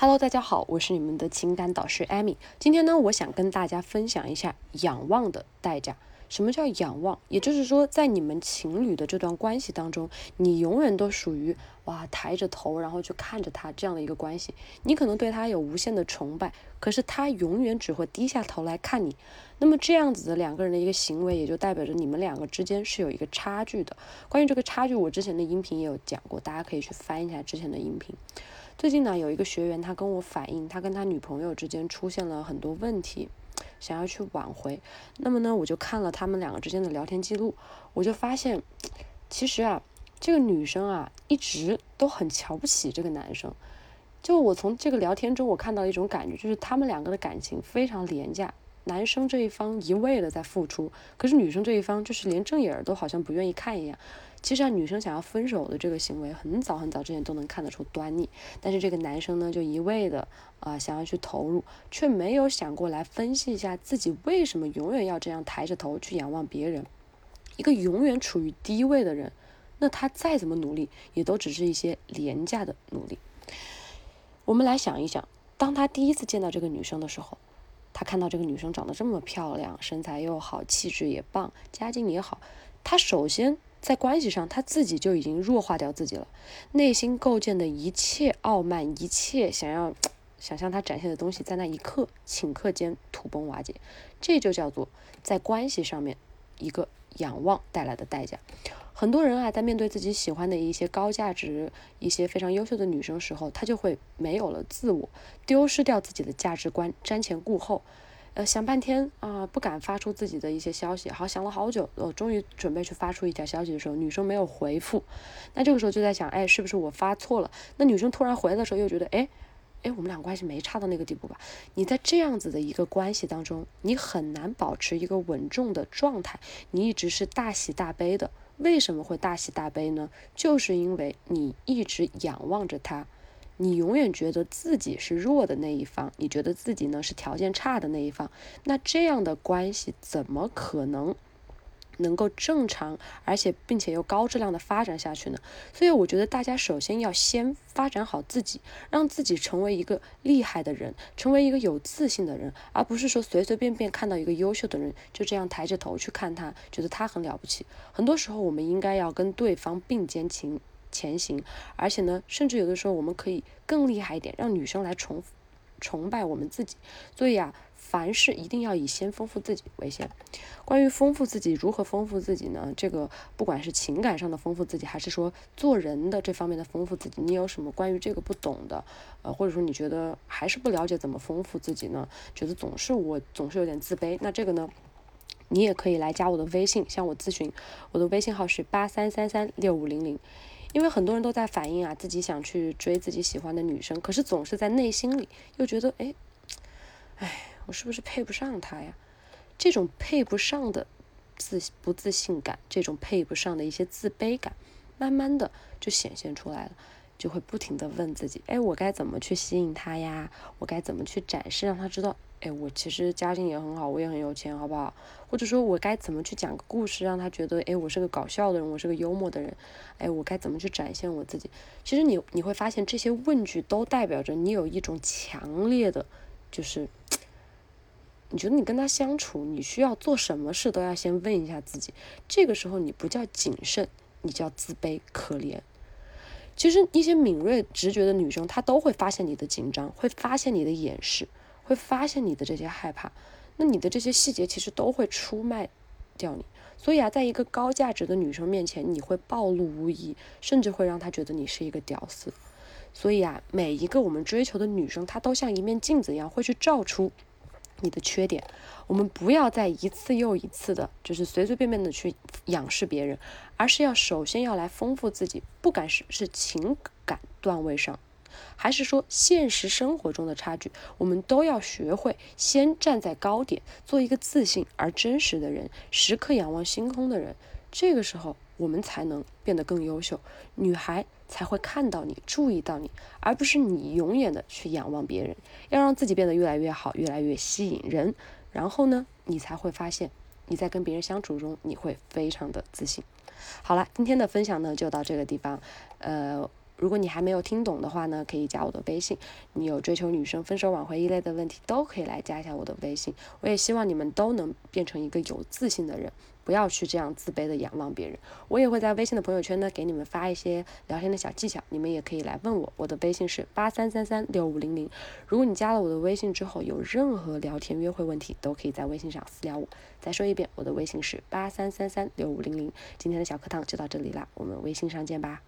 Hello，大家好，我是你们的情感导师 Amy。今天呢，我想跟大家分享一下仰望的代价。什么叫仰望？也就是说，在你们情侣的这段关系当中，你永远都属于哇抬着头，然后去看着他这样的一个关系。你可能对他有无限的崇拜，可是他永远只会低下头来看你。那么这样子的两个人的一个行为，也就代表着你们两个之间是有一个差距的。关于这个差距，我之前的音频也有讲过，大家可以去翻一下之前的音频。最近呢，有一个学员他跟我反映，他跟他女朋友之间出现了很多问题。想要去挽回，那么呢，我就看了他们两个之间的聊天记录，我就发现，其实啊，这个女生啊，一直都很瞧不起这个男生。就我从这个聊天中，我看到一种感觉，就是他们两个的感情非常廉价。男生这一方一味的在付出，可是女生这一方就是连正眼儿都好像不愿意看一样。其实啊，女生想要分手的这个行为，很早很早之前都能看得出端倪。但是这个男生呢，就一味的啊想要去投入，却没有想过来分析一下自己为什么永远要这样抬着头去仰望别人。一个永远处于低位的人，那他再怎么努力，也都只是一些廉价的努力。我们来想一想，当他第一次见到这个女生的时候。他看到这个女生长得这么漂亮，身材又好，气质也棒，家境也好，他首先在关系上他自己就已经弱化掉自己了，内心构建的一切傲慢，一切想要想向他展现的东西，在那一刻顷刻间土崩瓦解，这就叫做在关系上面一个仰望带来的代价。很多人啊，在面对自己喜欢的一些高价值、一些非常优秀的女生时候，他就会没有了自我，丢失掉自己的价值观，瞻前顾后，呃，想半天啊，不敢发出自己的一些消息。好，想了好久，呃，终于准备去发出一条消息的时候，女生没有回复，那这个时候就在想，哎，是不是我发错了？那女生突然回来的时候，又觉得，哎，哎，我们俩关系没差到那个地步吧？你在这样子的一个关系当中，你很难保持一个稳重的状态，你一直是大喜大悲的。为什么会大喜大悲呢？就是因为你一直仰望着他，你永远觉得自己是弱的那一方，你觉得自己呢是条件差的那一方，那这样的关系怎么可能？能够正常，而且并且又高质量的发展下去呢？所以我觉得大家首先要先发展好自己，让自己成为一个厉害的人，成为一个有自信的人，而不是说随随便便看到一个优秀的人就这样抬着头去看他，觉得他很了不起。很多时候我们应该要跟对方并肩前前行，而且呢，甚至有的时候我们可以更厉害一点，让女生来重崇拜我们自己。所以啊。凡事一定要以先丰富自己为先。关于丰富自己，如何丰富自己呢？这个不管是情感上的丰富自己，还是说做人的这方面的丰富自己，你有什么关于这个不懂的？呃，或者说你觉得还是不了解怎么丰富自己呢？觉得总是我总是有点自卑。那这个呢，你也可以来加我的微信，向我咨询。我的微信号是八三三三六五零零。因为很多人都在反映啊，自己想去追自己喜欢的女生，可是总是在内心里又觉得，哎，哎。我是不是配不上她呀？这种配不上的自不自信感，这种配不上的一些自卑感，慢慢的就显现出来了，就会不停的问自己：哎，我该怎么去吸引他呀？我该怎么去展示，让他知道，哎，我其实家境也很好，我也很有钱，好不好？或者说，我该怎么去讲个故事，让他觉得，哎，我是个搞笑的人，我是个幽默的人，哎，我该怎么去展现我自己？其实你你会发现，这些问句都代表着你有一种强烈的，就是。你觉得你跟他相处，你需要做什么事都要先问一下自己。这个时候你不叫谨慎，你叫自卑可怜。其实一些敏锐直觉的女生，她都会发现你的紧张，会发现你的掩饰，会发现你的这些害怕。那你的这些细节其实都会出卖掉你。所以啊，在一个高价值的女生面前，你会暴露无遗，甚至会让她觉得你是一个屌丝。所以啊，每一个我们追求的女生，她都像一面镜子一样，会去照出。你的缺点，我们不要再一次又一次的，就是随随便便的去仰视别人，而是要首先要来丰富自己。不管是是情感段位上，还是说现实生活中的差距，我们都要学会先站在高点，做一个自信而真实的人，时刻仰望星空的人。这个时候，我们才能变得更优秀，女孩才会看到你，注意到你，而不是你永远的去仰望别人。要让自己变得越来越好，越来越吸引人，然后呢，你才会发现你在跟别人相处中，你会非常的自信。好了，今天的分享呢就到这个地方，呃。如果你还没有听懂的话呢，可以加我的微信。你有追求女生、分手挽回一类的问题，都可以来加一下我的微信。我也希望你们都能变成一个有自信的人，不要去这样自卑的仰望别人。我也会在微信的朋友圈呢，给你们发一些聊天的小技巧，你们也可以来问我。我的微信是八三三三六五零零。如果你加了我的微信之后，有任何聊天约会问题，都可以在微信上私聊我。再说一遍，我的微信是八三三三六五零零。今天的小课堂就到这里啦，我们微信上见吧。